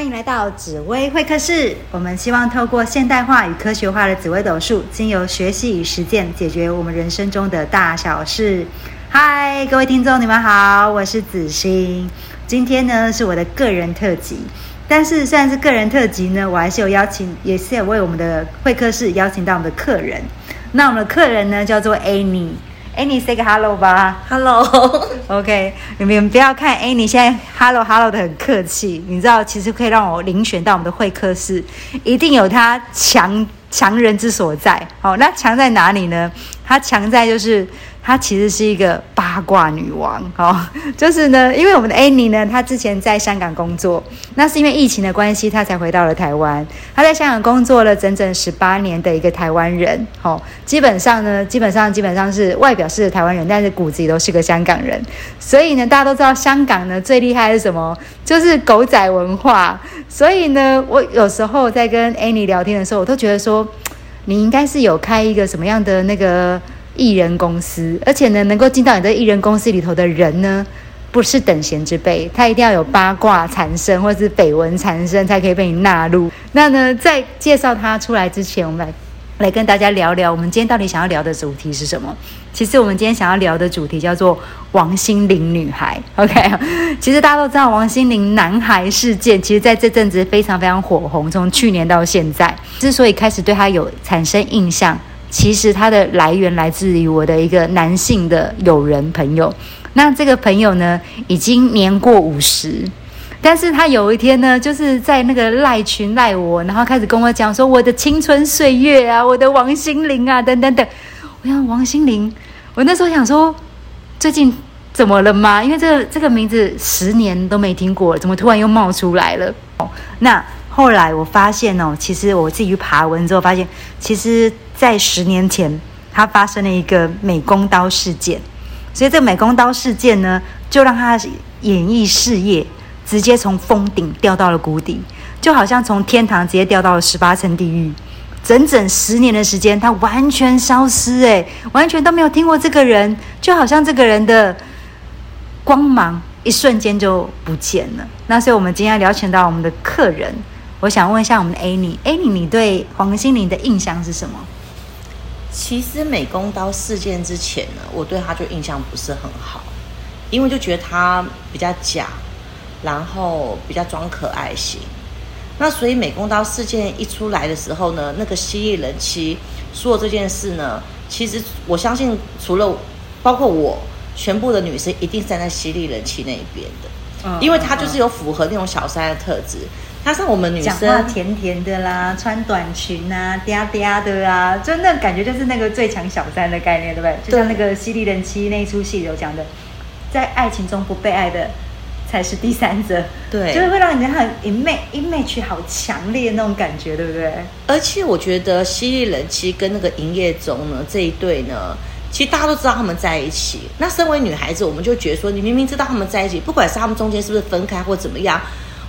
欢迎来到紫薇会客室。我们希望透过现代化与科学化的紫微斗数，经由学习与实践，解决我们人生中的大小事。嗨，各位听众，你们好，我是子欣。今天呢是我的个人特辑，但是虽然是个人特辑呢，我还是有邀请，也是有为我们的会客室邀请到我们的客人。那我们的客人呢叫做 Annie。Annie say 个 hello 吧，Hello，OK，你们不要看 Annie 现在 hello hello 的很客气，你知道其实可以让我遴选到我们的会客室，一定有他强强人之所在。好，那强在哪里呢？她强在就是。她其实是一个八卦女王，哦，就是呢，因为我们的 Annie 呢，她之前在香港工作，那是因为疫情的关系，她才回到了台湾。她在香港工作了整整十八年的一个台湾人，哦，基本上呢，基本上基本上是外表是台湾人，但是骨子里都是个香港人。所以呢，大家都知道香港呢最厉害是什么？就是狗仔文化。所以呢，我有时候在跟 Annie 聊天的时候，我都觉得说，你应该是有开一个什么样的那个。艺人公司，而且呢，能够进到你的艺人公司里头的人呢，不是等闲之辈，他一定要有八卦缠身或是绯闻缠身，才可以被你纳入。那呢，在介绍他出来之前，我们来来跟大家聊聊，我们今天到底想要聊的主题是什么？其实我们今天想要聊的主题叫做王心凌女孩。OK，其实大家都知道王心凌男孩事件，其实在这阵子非常非常火红，从去年到现在，之所以开始对他有产生印象。其实它的来源来自于我的一个男性的友人朋友，那这个朋友呢已经年过五十，但是他有一天呢就是在那个赖群赖我，然后开始跟我讲说我的青春岁月啊，我的王心凌啊等等等。我想王心凌，我那时候想说最近怎么了吗？因为这个这个名字十年都没听过，怎么突然又冒出来了？那。后来我发现哦，其实我自己去爬文之后发现，其实，在十年前，他发生了一个美工刀事件，所以这个美工刀事件呢，就让他演艺事业直接从峰顶掉到了谷底，就好像从天堂直接掉到了十八层地狱。整整十年的时间，他完全消失，哎，完全都没有听过这个人，就好像这个人的光芒一瞬间就不见了。那所以，我们今天邀请到我们的客人。我想问一下我们的 Annie，Annie，你对黄心凌的印象是什么？其实美工刀事件之前呢，我对他就印象不是很好，因为就觉得他比较假，然后比较装可爱型。那所以美工刀事件一出来的时候呢，那个犀利人妻说这件事呢，其实我相信除了包括我，全部的女生一定站在犀利人妻那一边的，嗯因为她就是有符合那种小三的特质。他是我们女生，讲话甜甜的啦，穿短裙啊，嗲嗲的啊，就那感觉就是那个最强小三的概念，对不对？就像那个《犀利人妻》那一出戏有讲的，在爱情中不被爱的才是第三者，对，就是会让人家很 image image 好强烈那种感觉，对不对？而且我觉得《犀利人其实》跟那个营业中呢这一对呢，其实大家都知道他们在一起。那身为女孩子，我们就觉得说，你明明知道他们在一起，不管是他们中间是不是分开或怎么样。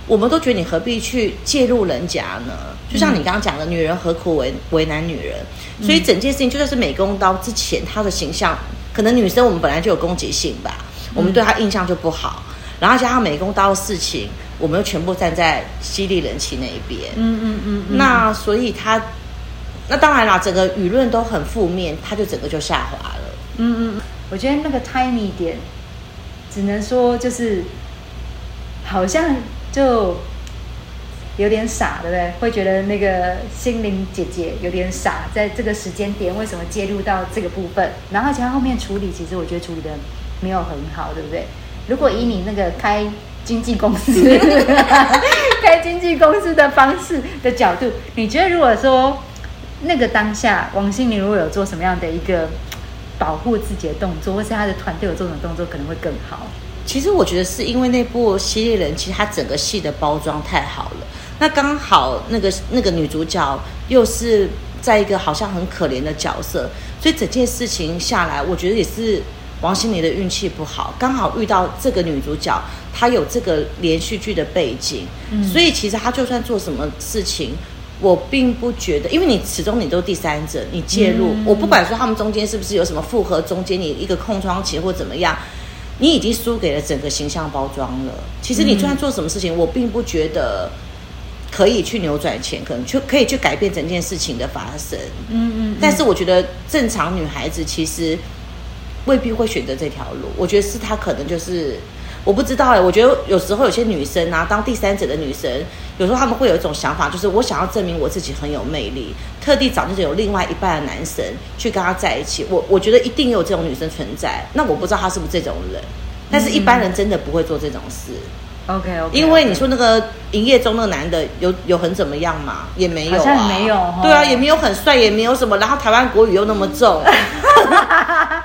我们都觉得你何必去介入人家呢？就像你刚刚讲的，女人何苦为为难女人？所以整件事情就算是美工刀之前，她的形象可能女生我们本来就有攻击性吧，我们对她印象就不好。然后加上美工刀的事情，我们又全部站在犀利人气那一边。嗯嗯嗯。那所以他，那当然啦，整个舆论都很负面，他就整个就下滑了。嗯嗯，我觉得那个 tiny 点，只能说就是好像。就有点傻，对不对？会觉得那个心灵姐姐有点傻，在这个时间点为什么介入到这个部分？然后其他后面处理，其实我觉得处理的没有很好，对不对？如果以你那个开经纪公司、开经纪公司的方式的角度，你觉得如果说那个当下王心凌如果有做什么样的一个保护自己的动作，或是他的团队有做什么动作，可能会更好？其实我觉得是因为那部《犀利人》，其实它整个戏的包装太好了。那刚好那个那个女主角又是在一个好像很可怜的角色，所以整件事情下来，我觉得也是王心凌的运气不好，刚好遇到这个女主角，她有这个连续剧的背景，所以其实她就算做什么事情，我并不觉得，因为你始终你都是第三者，你介入，我不管说他们中间是不是有什么复合，中间你一个空窗期或怎么样。你已经输给了整个形象包装了。其实你就算做什么事情，我并不觉得可以去扭转乾坤，去可以去改变整件事情的发生。嗯嗯，但是我觉得正常女孩子其实未必会选择这条路，我觉得是他可能就是我不知道哎、我觉得有时候有些女生啊，当第三者的女生，有时候她们会有一种想法，就是我想要证明我自己很有魅力，特地找那种有另外一半的男生去跟他在一起。我我觉得一定有这种女生存在，那我不知道他是不是这种人，但是一般人真的不会做这种事。OK OK，因为你说那个营业中那个男的有有很怎么样嘛？也没有、啊，好像没有哦对啊，也没有很帅，也没有什么。然后台湾国语又那么重，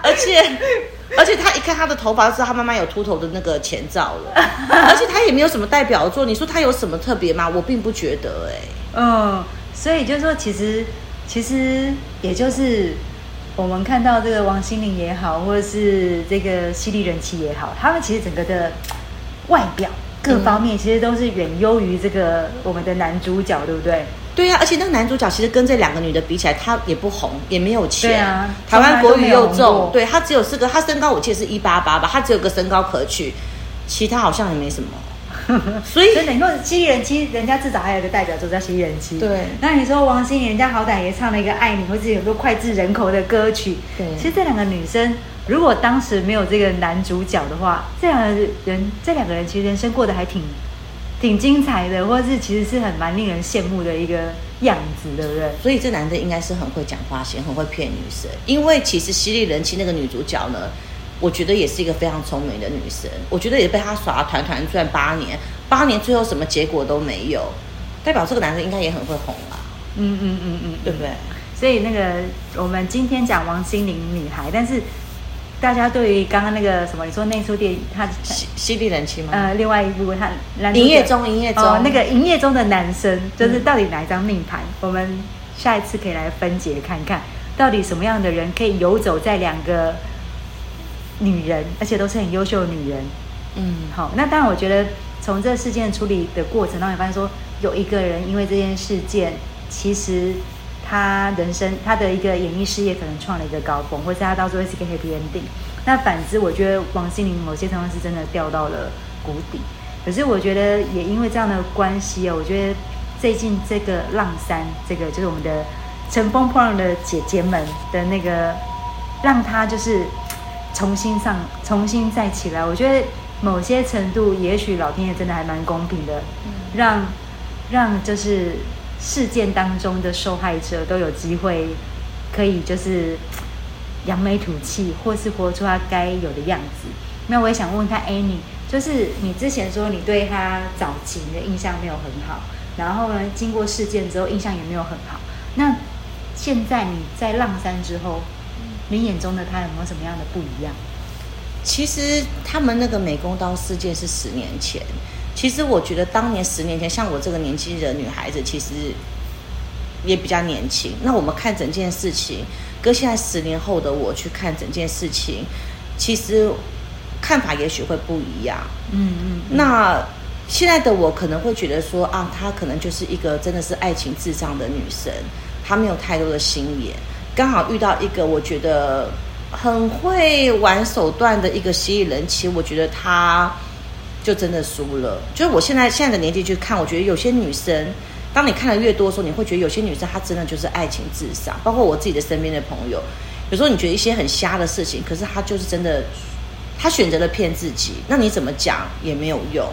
而且 而且他一看他的头发，就知道他妈妈有秃头的那个前兆了。而且他也没有什么代表作，你说他有什么特别吗？我并不觉得哎、嗯，所以就是说，其实其实也就是我们看到这个王心凌也好，或者是这个犀利人气也好，他们其实整个的外表各方面其实都是远优于这个我们的男主角，对不对？对呀、而且那个男主角其实跟这两个女的比起来，他也不红，也没有钱。对啊台湾国语又重过，对他只有四个，他身高我记得是一八八吧，他只有个身高可取，其他好像也没什么。所以真的，你说犀利人妻，人家至少还有一个代表作叫犀利人妻。对那你说王心凌，人家好歹也唱了一个爱你，或者有很多脍炙人口的歌曲。对其实这两个女生，如果当时没有这个男主角的话，这两个人，这两个人其实人生过得还挺挺精彩的，或是其实是很蛮令人羡慕的一个样子，对不对？所以这男的应该是很会讲话型，很会骗女生。因为其实犀利人妻那个女主角呢，我觉得也是一个非常聪明的女生。我觉得也被他耍得团团转八年，八年最后什么结果都没有，代表这个男的应该也很会哄啦，嗯嗯嗯嗯，对不对？所以那个我们今天讲王心凌女孩，但是大家对于刚刚那个什么，你说那出电影，它犀犀利人妻吗？呃，另外一部他男主角营业中，营业中，哦，那个营业中的男生，就是嗯到底哪一张命盘？我们下一次可以来分解看看，到底什么样的人可以游走在两个女人，而且都是很优秀的女人。嗯，好，那当然，我觉得从这事件处理的过程当中，也发现说，有一个人因为这件事件，其实他人生他的一个演艺事业可能创了一个高峰，或者他到最后是一个 happy ending。那反之，我觉得王心凌某些程度是真的掉到了谷底。可是我觉得也因为这样的关系哦，我觉得最近这个浪三，这个就是我们的乘风破浪的姐姐们的那个，让她就是重新上，重新再起来。我觉得某些程度，也许老天爷真的还蛮公平的，让让就是事件当中的受害者都有机会可以就是 扬眉吐气，或是活出他该有的样子。那我也想问他，Annie，就是你之前说你对他早期的印象没有很好，然后呢，经过事件之后印象也没有很好。那现在你在浪山之后，你眼中的他有没有什么样的不一样？其实他们那个美工刀事件是十年前。其实我觉得当年十年前，像我这个年纪的女孩子，其实也比较年轻。那我们看整件事情，跟现在十年后的我去看整件事情，其实看法也许会不一样。嗯嗯，那现在的我可能会觉得说啊，她可能就是一个真的是爱情智障的女生，她没有太多的心眼，刚好遇到一个我觉得很会玩手段的一个蜥蜴人，其实我觉得她就真的输了。就是我现在现在的年纪去看，我觉得有些女生。当你看的越多的时候，你会觉得有些女生她真的就是爱情至上，包括我自己的身边的朋友，有时候你觉得一些很瞎的事情，可是她就是真的，她选择了骗自己，那你怎么讲也没有用。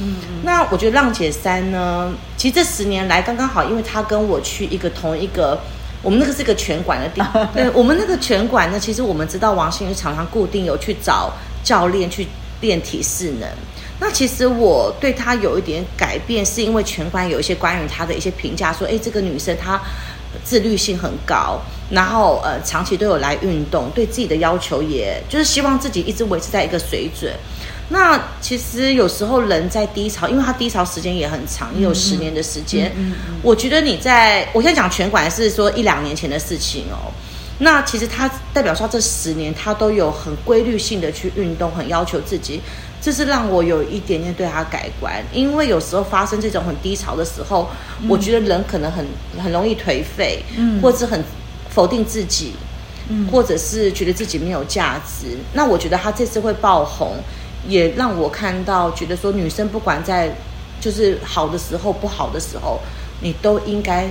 嗯那我觉得浪姐三呢，其实这十年来刚刚好，因为她跟我去一个同一个，我们那个是一个拳馆的地方，对我们那个拳馆呢，其实我们知道王心怡常常固定有去找教练去练体适能。那其实我对她有一点改变，是因为全馆有一些关于她的一些评价，说，哎，这个女生她自律性很高，然后呃长期都有来运动，对自己的要求也就是希望自己一直维持在一个水准。那其实有时候人在低潮，因为他低潮时间也很长，也有十年的时间。嗯嗯嗯我觉得你在，我现在讲拳馆是说一两年前的事情哦。那其实他代表说这十年他都有很规律性的去运动，很要求自己，这是让我有一点点对他改观。因为有时候发生这种很低潮的时候，我觉得人可能很很容易颓废，嗯或者很否定自己，嗯或者是觉得自己没有价值。那我觉得他这次会爆红，也让我看到，觉得说女生不管在就是好的时候、不好的时候，你都应该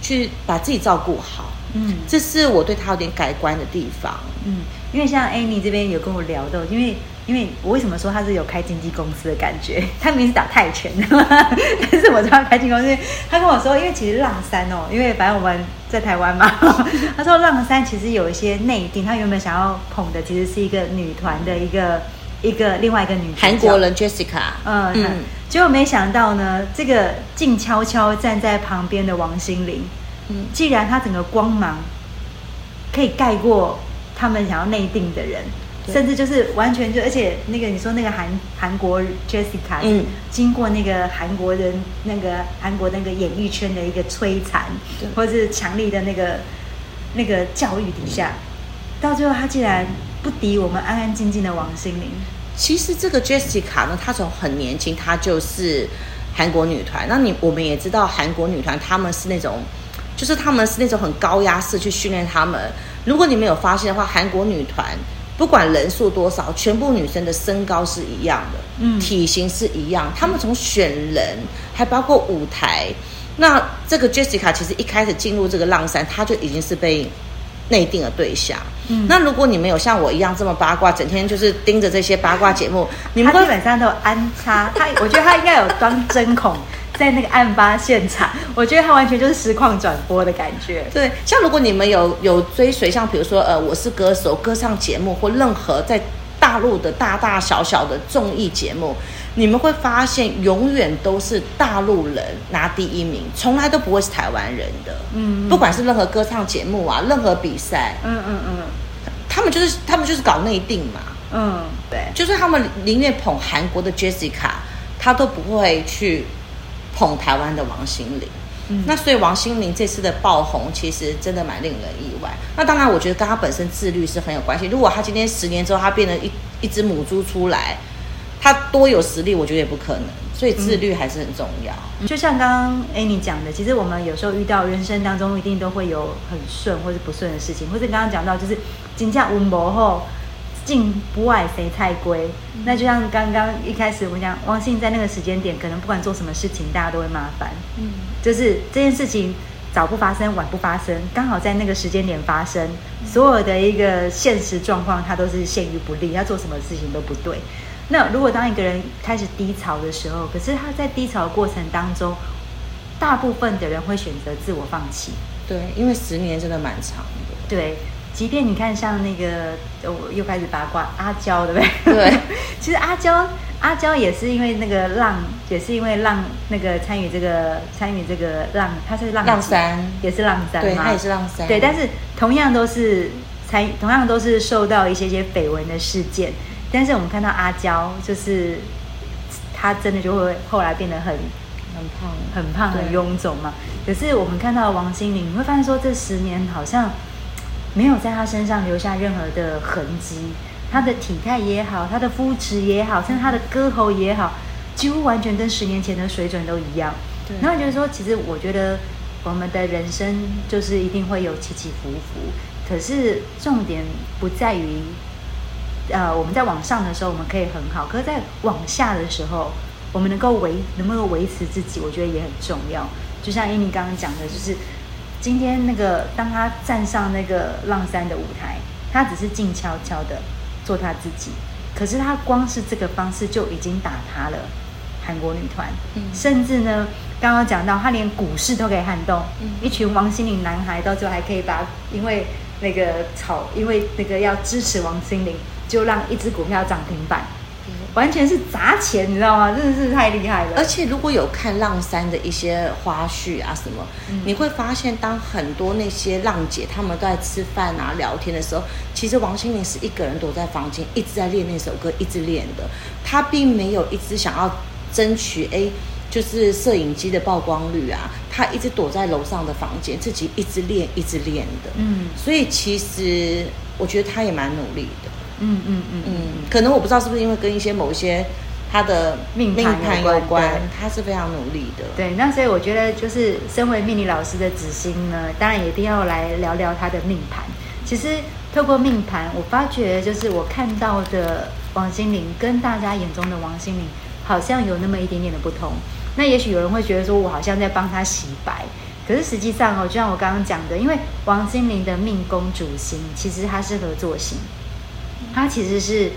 去把自己照顾好。嗯这是我对他有点改观的地方。嗯，因为像 Amy 这边有跟我聊到，因为因为我为什么说他是有开经纪公司的感觉？他明明是打泰拳的，但是我知道开经纪公司，他跟我说，因为其实浪山哦，因为反正我们在台湾嘛，他说浪山其实有一些内定，他原本想要捧的其实是一个女团的一个一个另外一个女韩国人 Jessica，嗯嗯。嗯，结果没想到呢，这个静悄悄站在旁边的王心凌，嗯。既然她整个光芒可以盖过他们想要内定的人，对甚至就是完全就，而且那个你说那个韩韩国 Jessica，嗯经过那个韩国人那个韩国那个演艺圈的一个摧残对，或者是强力的那个那个教育底下，到最后她竟然不敌我们安安静静的王心凌。其实这个 Jessica 呢，她从很年轻，她就是韩国女团。那你我们也知道，韩国女团她们是那种，就是她们是那种很高压式去训练她们。如果你没有发现的话，韩国女团不管人数多少，全部女生的身高是一样的，嗯体型是一样。她们从选人，还包括舞台。那这个 Jessica 其实一开始进入这个浪山，她就已经是被内定的对象。嗯那如果你们有像我一样这么八卦，整天就是盯着这些八卦节目，你们基本上都有安插，他我觉得他应该有装针孔在那个案发现场，我觉得他完全就是实况转播的感觉。对，像如果你们有有追随，像比如说呃，我是歌手、歌唱节目或任何在大陆的大大小小的综艺节目，你们会发现永远都是大陆人拿第一名，从来都不会是台湾人的。嗯不管是任何歌唱节目啊，任何比赛，嗯嗯嗯他们就是他们就是搞内定嘛，嗯，对，就是他们宁愿捧韩国的 Jessica，他都不会去捧台湾的王心凌。嗯那所以王心凌这次的爆红，其实真的蛮令人意外。那当然，我觉得跟她本身自律是很有关系。如果她今天十年之后，她变成一一只母猪出来，她多有实力，我觉得也不可能。所以自律还是很重要。就像刚刚 Annie 讲的，其实我们有时候遇到人生当中一定都会有很顺或者不顺的事情，或者刚刚讲到就是金价温博后进不外谁太贵。那就像刚刚一开始我们讲，王信在那个时间点，可能不管做什么事情，大家都会麻烦。嗯，就是这件事情早不发生，晚不发生，刚好在那个时间点发生，所有的一个现实状况，它都是陷于不利，要做什么事情都不对。那如果当一个人开始低潮的时候，可是他在低潮的过程当中，大部分的人会选择自我放弃。对，因为十年真的蛮长的。对，即便你看像那个，呃我又开始八卦阿娇，对不对？对，其实阿娇，阿娇也是因为那个浪，也是因为浪那个参与这个参与这个浪，他是浪浪山也是浪山对，吗她也是浪山。对，但是同样都是参，同样都是受到一些些绯闻的事件，但是我们看到阿娇，就是她真的就会后来变得很很胖，很胖、很臃肿嘛。可是我们看到王心凌，你会发现说这十年好像没有在她身上留下任何的痕迹，她的体态也好，她的肤质也好，甚至她的歌喉也好，几乎完全跟十年前的水准都一样。对然后就是说，其实我觉得我们的人生就是一定会有起起伏伏，可是重点不在于，呃，我们在往上的时候我们可以很好，可是在往下的时候，我们能够维能不能维持自己，我觉得也很重要。就像伊妮刚刚讲的，就是今天那个当他站上那个浪山的舞台，他只是静悄悄的做他自己，可是他光是这个方式就已经打塌了韩国女团，嗯甚至呢，刚刚讲到他连股市都可以撼动，嗯一群王心凌男孩到最后还可以把因为那个炒，因为那个要支持王心凌，就让一只股票涨停板，完全是砸钱，你知道吗？真的是太厉害了。而且如果有看浪山的一些花絮啊什么，嗯你会发现，当很多那些浪姐他们都在吃饭啊聊天的时候，其实王心凌是一个人躲在房间，一直在练那首歌，一直练的。她并没有一直想要争取哎，就是摄影机的曝光率啊，她一直躲在楼上的房间，自己一直练，一直练的。嗯所以其实我觉得她也蛮努力的。嗯嗯嗯嗯嗯，可能我不知道是不是因为跟一些某一些他的命盘有有关对关，她是非常努力的。对，那所以我觉得，就是身为命理老师的子欣呢，当然也一定要来聊聊他的命盘。其实透过命盘，我发觉就是我看到的王心凌跟大家眼中的王心凌好像有那么一点点的不同。那也许有人会觉得说，我好像在帮他洗白，可是实际上哦，就像我刚刚讲的，因为王心凌的命宫主星其实它是合作星，它其实是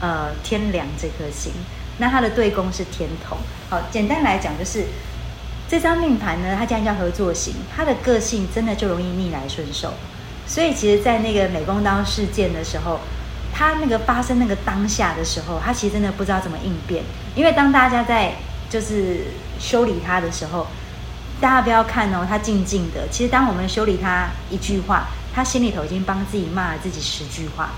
呃天梁这颗星，那它的对宫是天同。好，简单来讲就是这张命盘呢，它既然叫合作型，它的个性真的就容易逆来顺受。所以其实，在那个美工刀事件的时候，他那个发生那个当下的时候，他其实真的不知道怎么应变，因为当大家在就是修理他的时候，大家不要看哦，他静静的。其实当我们修理他一句话，他心里头已经帮自己骂了自己十句话。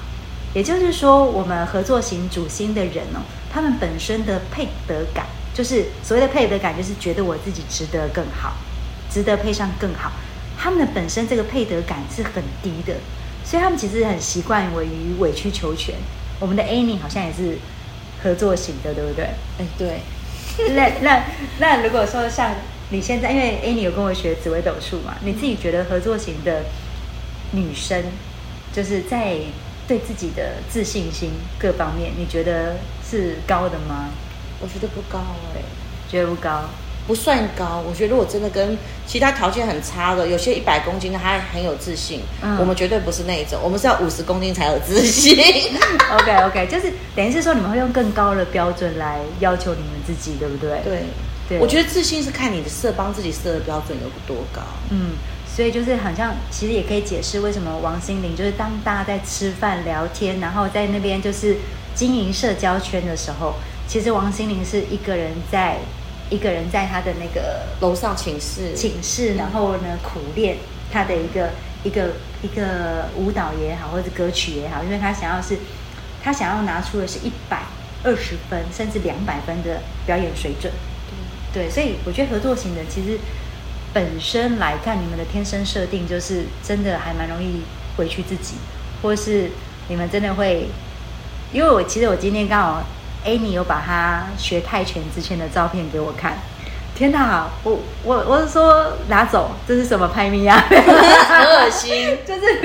也就是说，我们合作型主星的人哦，他们本身的配得感，就是所谓的配得感，就是觉得我自己值得更好，值得配上更好。他们的本身这个配得感是很低的，所以他们其实很习惯于委曲求全。我们的 Annie 好像也是合作型的，对不对？哎，对。那那那如果说像你现在，因为 Annie 有跟我学紫微斗数嘛，你自己觉得合作型的女生，就是在对自己的自信心各方面，你觉得是高的吗？我觉得不高哎，觉得不高。不算高，我觉得如果真的跟其他条件很差的，有些一百公斤的还很有自信，我们绝对不是那一种，我们是要五十公斤才有自信。OK OK，就是等于是说你们会用更高的标准来要求你们自己，对不对？对对，我觉得自信是看你的设帮自己设的标准有多高。嗯，所以就是好像其实也可以解释为什么王心凌就是当大家在吃饭聊天，然后在那边就是经营社交圈的时候，其实王心凌是一个人在。一个人在他的那个楼上寝室，寝室，然后呢苦练他的一个一个一个舞蹈也好，或者歌曲也好，因为他想要是，他想要拿出的是一百二十分甚至两百分的表演水准。对，所以我觉得合作型的其实本身来看，你们的天生设定就是真的还蛮容易委屈自己，或是你们真的会，因为我其实我今天刚好。Amy 有把他学泰拳之前的照片给我看，天哪！我我我是说拿走，这是什么拍咪呀？很恶心，就是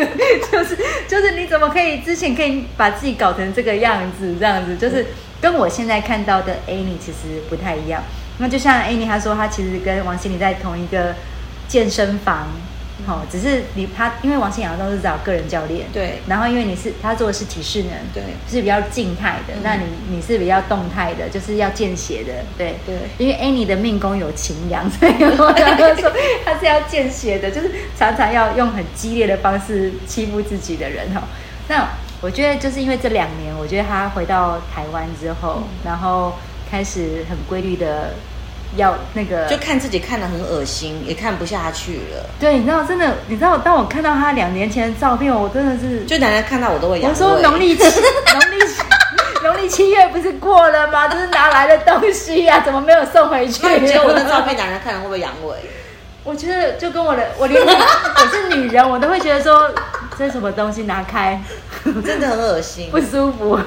就是就是你怎么可以之前可以把自己搞成这个样子？这样子就是跟我现在看到的 Annie 其实不太一样。那就像 Annie 她说，她其实跟王心凌在同一个健身房。好，只是你她，因为王心凌都是找个人教练，对。然后因为你是她做的是体适能，对，是比较静态的。那你你是比较动态的，就是要见血的，对对。因为 Annie 的命宫有擎羊，所以我刚刚说他是要见血的，就是常常要用很激烈的方式欺负自己的人哈。那我觉得就是因为这两年，我觉得他回到台湾之后，然后开始很规律的。要那个，就看自己看的很恶心，也看不下去了。对，你知道，真的，你知道，当我看到他两年前的照片，我真的是，就奶奶看到我都会。我说农历七，农历农历七月不是过了吗？这是拿来的东西呀，怎么没有送回去？你觉得我的照片，奶奶看了会不会阳痿？我觉得就跟我的，我连我是女人，我都会觉得说，这是什么东西拿开，真的很恶心，不舒服。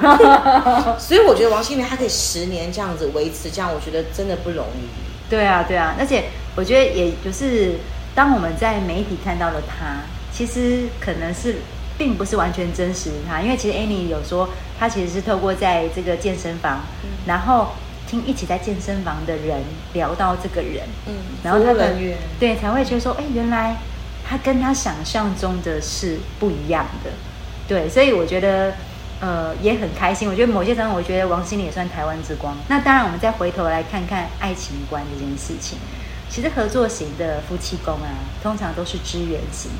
所以我觉得王心凌她可以十年这样子维持，这样我觉得真的不容易。对啊，对啊，而且我觉得也就是当我们在媒体看到了她，其实可能是并不是完全真实的她，因为其实 Annie 有说，她其实是透过在这个健身房，然后。听一起在健身房的人聊到这个人，嗯，然后他的对才会觉得说，哎，原来他跟他想象中的是不一样的，对，所以我觉得呃也很开心。我觉得某些层面，我觉得王心凌也算台湾之光。那当然，我们再回头来看看爱情观这件事情，其实合作型的夫妻宫啊，通常都是支援型。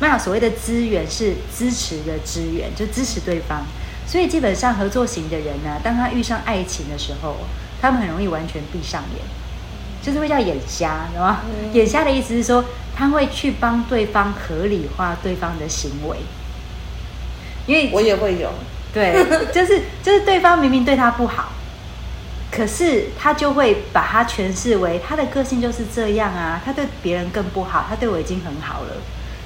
那所谓的资源是支持的支援，就支持对方。所以基本上合作型的人呢，当他遇上爱情的时候。他们很容易完全闭上眼，就是会叫眼瞎，懂吗？眼瞎的意思是说，他会去帮对方合理化对方的行为，因为我也会有，对，就是就是对方明明对他不好，可是他就会把他诠释为他的个性就是这样啊，他对别人更不好，他对我已经很好了。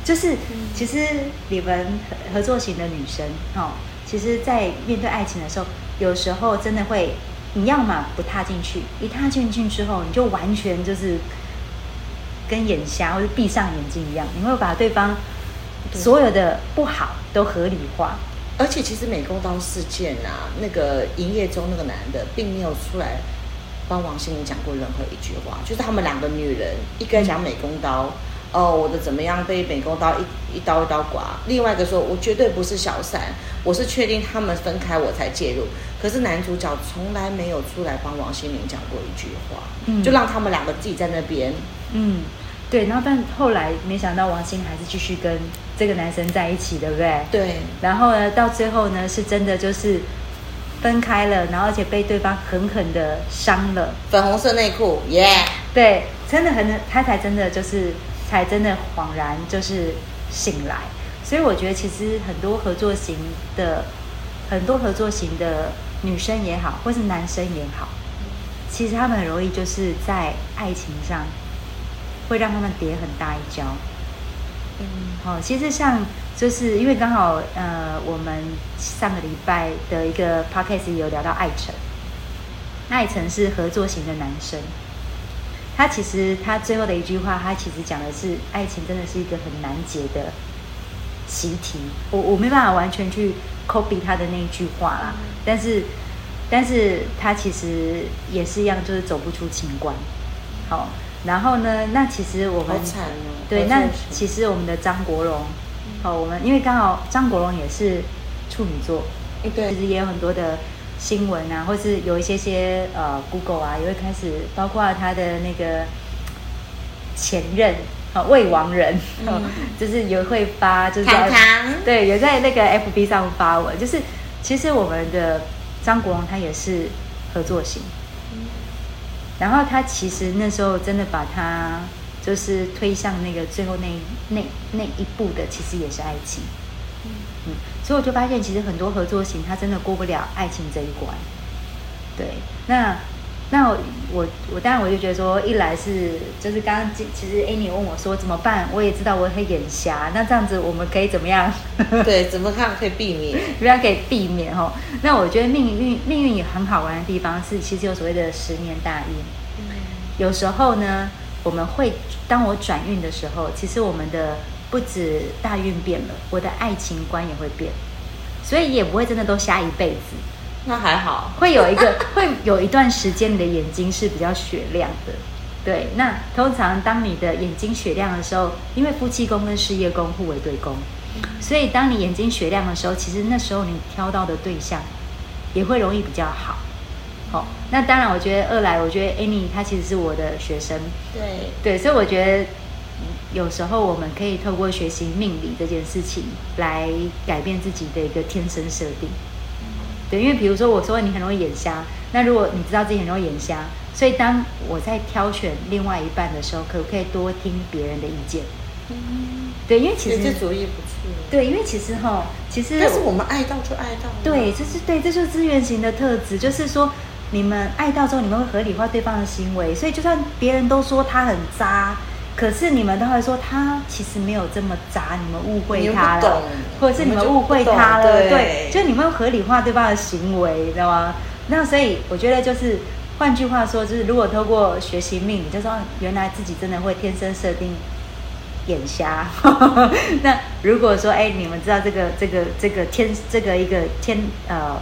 就是其实你们合合作型的女生，哦，其实，在面对爱情的时候，有时候真的会。你要么不踏进去，一踏进去之后，你就完全就是跟眼瞎或者闭上眼睛一样，你会把对方所有的不好都合理化。而且，其实美工刀事件啊，那个营业中那个男的并没有出来帮王心凌讲过任何一句话，就是他们两个女人，一个讲美工刀，哦，我的怎么样被美工刀一一刀一刀刮，另外一个说我绝对不是小三，我是确定他们分开我才介入。可是男主角从来没有出来帮王心凌讲过一句话，嗯就让他们两个自己在那边。嗯，对，然后但后来没想到王心还是继续跟这个男生在一起，对不对？对，然后呢，到最后呢，是真的就是分开了，然后而且被对方狠狠的伤了，粉红色内裤，耶、对，真的很，他才真的就是才真的恍然就是醒来。所以我觉得其实很多合作型的，很多合作型的女生也好，或是男生也好，其实他们很容易就是在爱情上会让他们跌很大一跤。嗯，哦，其实像就是因为刚好呃，我们上个礼拜的一个 podcast 有聊到艾辰，艾辰是合作型的男生，他其实他最后的一句话，他其实讲的是爱情真的是一个很难解的习题，我我没办法完全去 copy 他的那一句话啦，但是但是他其实也是一样，就是走不出情关。好，然后呢，那其实我们哦。对，那其实我们的张国荣，哦，我们因为刚好张国荣也是处女座，哎对。其实也有很多的新闻啊，或是有一些些呃 Google 啊，也会开始包括他的那个前任啊未亡人，哦嗯就是也会发，就是对，有在那个 FB 上发文，就是其实我们的张国荣他也是合作型，然后他其实那时候真的把他就是推向那个最后那那那一步的，其实也是爱情。嗯，所以我就发现，其实很多合作型他真的过不了爱情这一关。对，那那我我我当然我就觉得说，一来是就是刚刚其其实 Annie 问我说怎么办，我也知道我很眼瞎，那这样子我们可以怎么样？对，怎么看可以避免？不要可以避免哦。那我觉得命运命运也很好玩的地方是，其实有所谓的十年大运。有时候呢，我们会当我转运的时候，其实我们的不止大运变了，我的爱情观也会变，所以也不会真的都瞎一辈子。那还好，会有一个 会有一段时间，你的眼睛是比较雪亮的。对，那通常当你的眼睛雪亮的时候，因为夫妻宫跟事业宫互为对宫，所以当你眼睛雪亮的时候，其实那时候你挑到的对象也会容易比较好。好、那当然，我觉得二来，我觉得 Annie 她其实是我的学生，对，对，所以我觉得嗯有时候我们可以透过学习命理这件事情来改变自己的一个天生设定。对，因为比如说我说你很容易眼瞎，那如果你知道自己很容易眼瞎，所以当我在挑选另外一半的时候，可不可以多听别人的意见？对，因为其实这主意不错。对，因为其实哈，其实但是我们爱到就爱到了，对，这是对，这就是资源型的特质，就是说你们爱到之后，你们会合理化对方的行为，所以就算别人都说他很渣，可是你们都会说他其实没有这么渣，你们误会他了或者是你你们误会他了，对对，就你们会合理化对方的行为，知道吗？那所以我觉得就是。换句话说，就是如果透过学习命理，就说原来自己真的会天生设定眼瞎。那如果说，哎，你们知道这个这个这个天这个一个天呃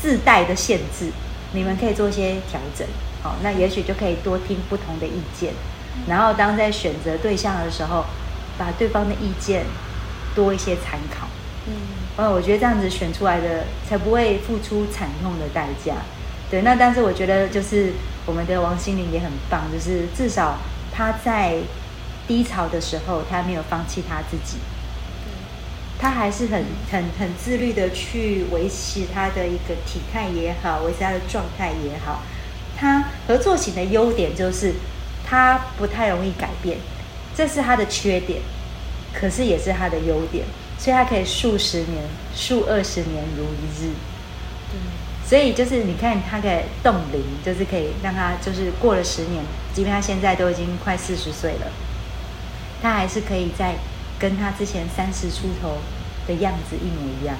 自带的限制，你们可以做一些调整。好、那也许就可以多听不同的意见，然后当在选择对象的时候，把对方的意见多一些参考。嗯，呃，我觉得这样子选出来的才不会付出惨痛的代价。对，那但是我觉得就是我们的王心凌也很棒，就是至少她在低潮的时候，他没有放弃他自己，他还是很很很自律的去维持他的一个体态也好，维持他的状态也好。他合作型的优点就是他不太容易改变，这是他的缺点，可是也是他的优点，所以他可以数十年、数二十年如一日。所以就是你看他的冻龄，就是可以让他就是过了十年，即便他现在都已经快四十岁了，他还是可以在跟他之前三十出头的样子一模一样。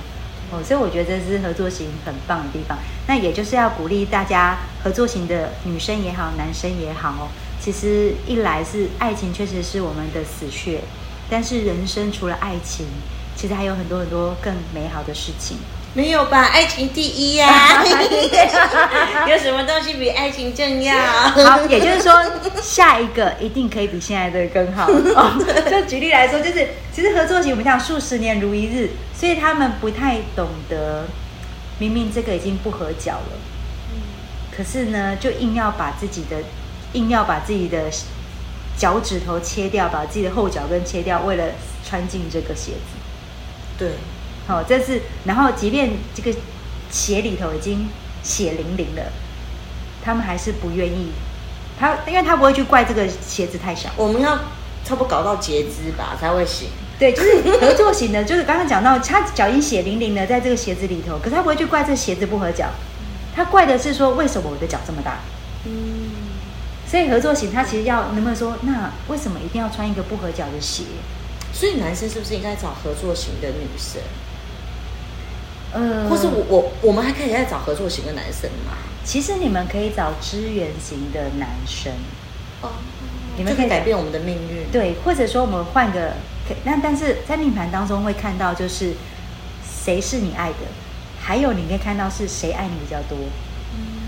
哦，所以我觉得这是合作型很棒的地方。那也就是要鼓励大家，合作型的女生也好，男生也好哦。其实一来是爱情确实是我们的死穴，但是人生除了爱情，其实还有很多很多更美好的事情。没有吧？爱情第一呀、有什么东西比爱情重要？好，也就是说，下一个一定可以比现在的更好。哦、就举例来说，就是其实合作型，我们讲数十年如一日，所以他们不太懂得，明明这个已经不合脚了，可是呢，就硬要把自己的，硬要把自己的脚趾头切掉，把自己的后脚跟切掉，为了穿进这个鞋子。对，好、这是然后即便这个鞋里头已经血淋淋了，他们还是不愿意。他因为他不会去怪这个鞋子太小，我们要差不多搞到截肢吧才会行。对，就是合作型的，就是刚刚讲到，他脚已经血淋淋的在这个鞋子里头，可是他不会去怪这鞋子不合脚，他怪的是说为什么我的脚这么大。嗯，所以合作型他其实要能不能说，那为什么一定要穿一个不合脚的鞋？所以男生是不是应该找合作型的女生？呃，或是我我我们还可以再找合作型的男生吗？其实你们可以找支援型的男生。哦，你们可以改变我们的命运。对，或者说我们换个，可那但是在命盘当中会看到，就是谁是你爱的，还有你可以看到是谁爱你比较多。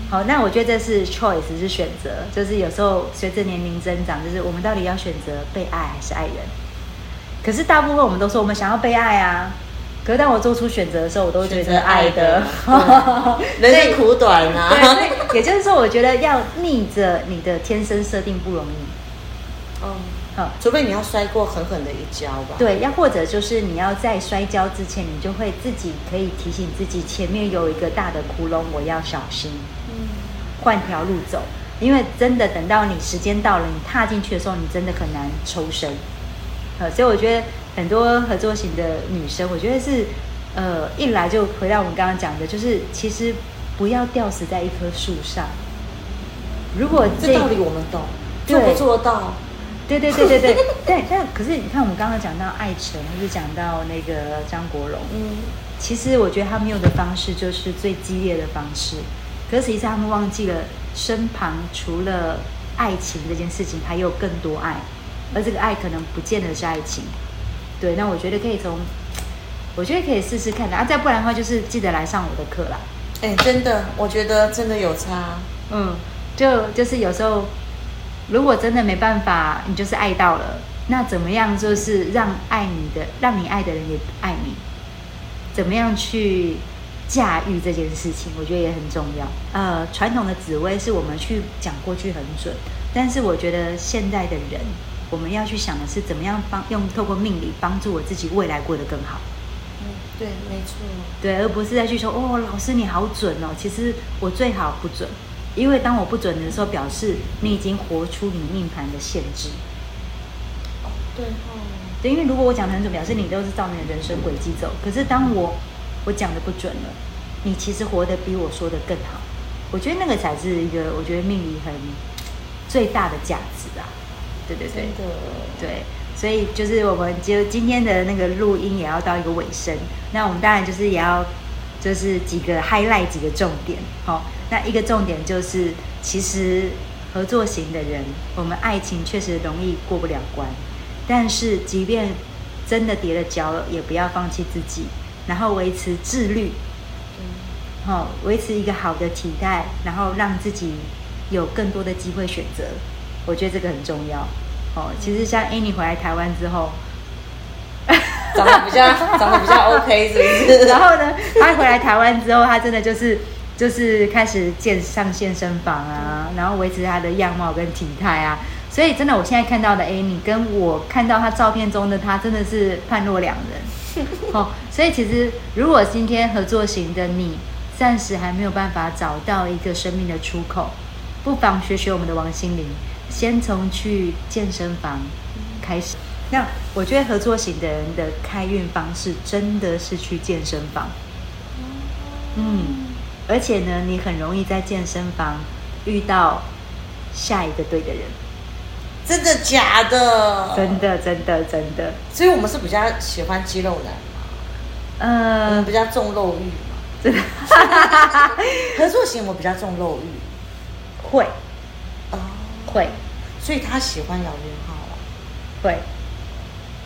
好，那我觉得这是 choice 是选择，就是有时候随着年龄增长，就是我们到底要选择被爱还是爱人。可是大部分我们都说我们想要被爱啊，可是当我做出选择的时候，我都觉得爱的。人生苦短啊。对，所以也就是说，我觉得要逆着你的天生设定不容易。哦，好，除非你要摔过狠狠的一跤吧。，对，要或者就是你要在摔跤之前，你就会自己可以提醒自己，前面有一个大的窟窿，我要小心，嗯，换条路走。因为真的等到你时间到了，你踏进去的时候，你真的很难抽身。呃，所以我觉得很多合作型的女生，我觉得是呃，一来就回到我们刚刚讲的，就是其实不要吊死在一棵树上。如果这道理我们懂，对做不做到？对对对对对对，但 可是你看，我们刚刚讲到艾辰，或是讲到那个张国荣，嗯，其实我觉得他们用的方式就是最激烈的方式，可是实际上他们忘记了身旁除了爱情这件事情，还有更多爱，而这个爱可能不见得是爱情。对，那我觉得可以从，我觉得可以试试看的啊，再不然的话就是记得来上我的课啦。哎、真的，我觉得真的有差。嗯，就就是有时候，如果真的没办法，你就是爱到了，那怎么样就是让爱你的，让你爱的人也爱你，怎么样去驾驭这件事情，我觉得也很重要。呃，传统的紫薇是我们去讲过去很准，但是我觉得现代的人，我们要去想的是怎么样帮用透过命理帮助我自己未来过得更好。嗯，对，没错。对，而不是再去说哦，老师你好准哦。其实我最好不准，因为当我不准的时候，表示你已经活出你命盘的限制。哦，对哦。对，因为如果我讲的很准，表示你都是照你的人生轨迹走。可是当我我讲的不准了，你其实活得比我说的更好。我觉得那个才是一个，我觉得命理很最大的价值啊。对对对。对，所以就是我们就今天的那个录音也要到一个尾声，那我们当然就是也要就是几个 highlight 几个重点，好、那一个重点就是其实合作型的人，我们爱情确实容易过不了关，但是即便真的跌了跤了，也不要放弃自己，然后维持自律，好、维持一个好的体态，然后让自己有更多的机会选择，我觉得这个很重要。哦，其实像 Annie 回来台湾之后，长得比较长得比较 OK，是不是？然后呢，她回来台湾之后，她真的就是就是开始健上健身房啊，然后维持她的样貌跟体态啊。所以真的，我现在看到的 Amy 跟我看到她照片中的她，真的是判若两人。哦，所以其实如果今天合作型的你暂时还没有办法找到一个生命的出口，不妨学学我们的王心凌，先从去健身房开始。那我觉得合作型的人的开运方式真的是去健身房，嗯，而且呢，你很容易在健身房遇到下一个对的人，真的假的？真的，真的，真的，所以我们是比较喜欢肌肉男嘛，我呃们，比较重肉欲嘛。真的。合作型我比较重肉欲。会。哦，会所以他喜欢姚元浩啊。会，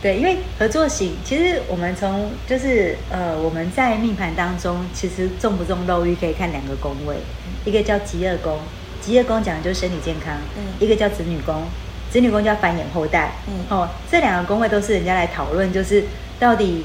对，因为合作型，其实我们从就是呃，我们在命盘当中，其实重不重漏欲可以看两个宫位，一个叫极恶宫，极恶宫讲的就是身体健康，嗯一个叫子女宫，子女宫叫繁衍后代，嗯。哦，这两个宫位都是人家来讨论，就是到底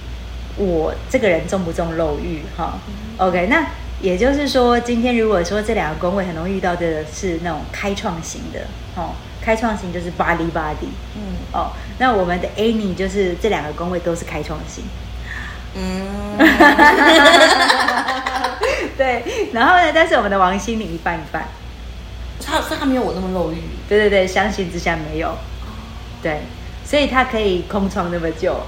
我这个人重不重漏欲哈、OK，那也就是说，今天如果说这两个宫位很容易遇到的是那种开创型的，哦，开创型就是 body body，嗯。哦，那我们的 Annie 就是这两个工位都是开创型，嗯，对，然后呢，但是我们的王心凌一半一半，他他没有我那么漏欲，对对对，相形之下没有，对，所以他可以空窗那么久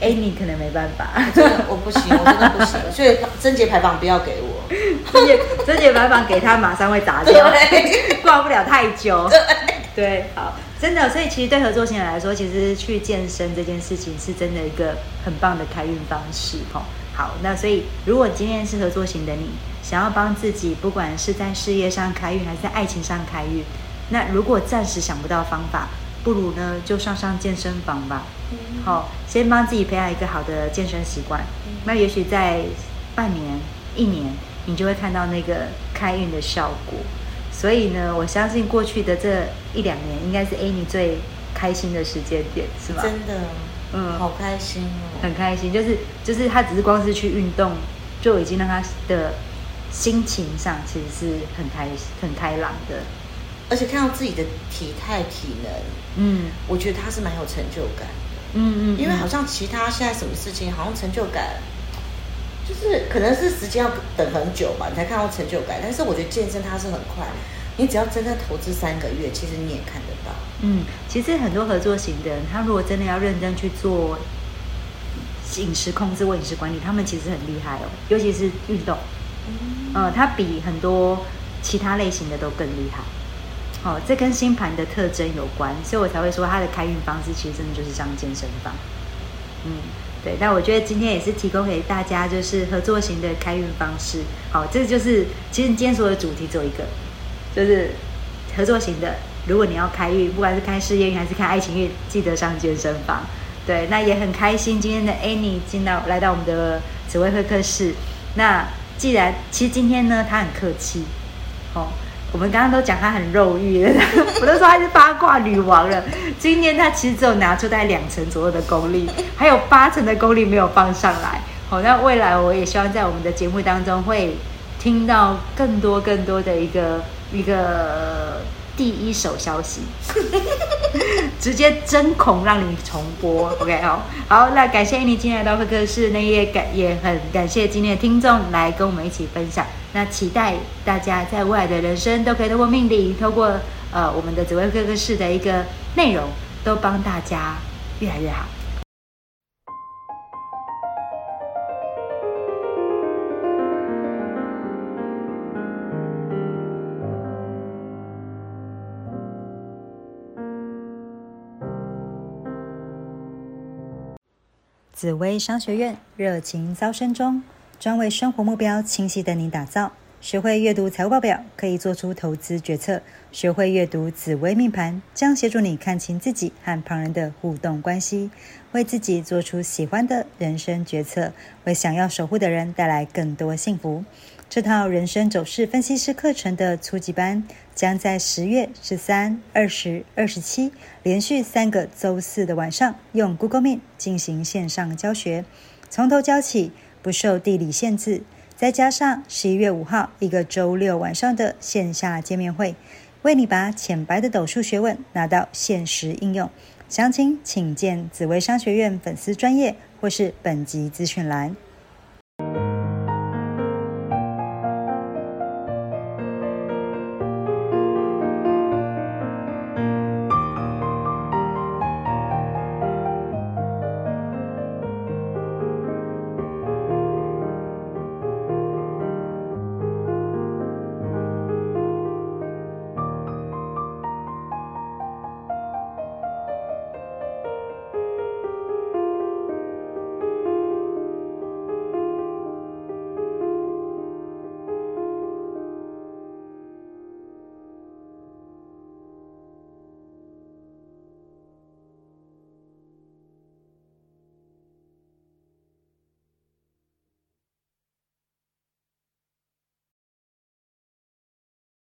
，Annie 可能没办法，真的我不行，我真的不行，所以贞节牌坊不要给我。贞节贞节白榜给他马上会砸掉，对。挂不了太久。对，好，真的，所以其实对合作型人来说，其实去健身这件事情是真的一个很棒的开运方式哈。好，那所以如果今天是合作型的你，想要帮自己，不管是在事业上开运，还是在爱情上开运，那如果暂时想不到方法，不如呢就上上健身房吧。好、先帮自己培养一个好的健身习惯。那也许在半年、一年，你就会看到那个开运的效果。所以呢，我相信过去的这一两年，应该是 Amy 最开心的时间点，是吗？真的，嗯好开心哦。很开心，就是就是他只是光是去运动，就已经让他的心情上其实是很开很开朗的。而且看到自己的体态、体能，嗯我觉得他是蛮有成就感的。嗯嗯，因为好像其他现在什么事情，好像成就感，就是可能是时间要等很久吧，你才看到成就感。但是我觉得健身它是很快，你只要真正投资三个月，其实你也看得到。嗯，其实很多合作型的人，他如果真的要认真去做饮食控制或饮食管理，他们其实很厉害哦，尤其是运动，呃，他比很多其他类型的都更厉害。哦，这跟星盘的特征有关，所以我才会说他的开运方式其实真的就是像健身房。嗯，对。那我觉得今天也是提供给大家就是合作型的开运方式。好，这就是其实今天所有的主题只有一个，就是合作型的。如果你要开运，不管是开事业运还是开爱情运，记得上健身房。对，那也很开心今天的 Annie 进到来到我们的紫薇会客室。那既然其实今天呢，她很客气，哦。我们刚刚都讲她很肉欲了，我都说她是八卦女王了。今天她其实只有拿出大概两成左右的功力，还有八成的功力没有放上来。好，那未来我也希望在我们的节目当中会听到更多更多的一个一个第一手消息，直接针孔让你重播。OK，好，好，那感谢你今天来到会客室，那也感也很感谢今天的听众来跟我们一起分享。那期待大家在未来的人生都可以透过命理，透过呃我们的紫薇各个室的一个内容，都帮大家越来越好。紫薇商学院热情招生中，专为生活目标清晰的你打造。学会阅读财务报表，可以做出投资决策；学会阅读紫微命盘，将协助你看清自己和旁人的互动关系，为自己做出喜欢的人生决策，为想要守护的人带来更多幸福。这套人生走势分析师课程的初级班，将在十月十三、二十、二十七连续三个周四的晚上，用 Google Meet 进行线上教学，从头教起，不受地理限制。再加上十一月五号一个周六晚上的线下见面会，为你把浅白的斗数学问拿到现实应用。详情请见紫薇商学院粉丝专业或是本集资讯栏。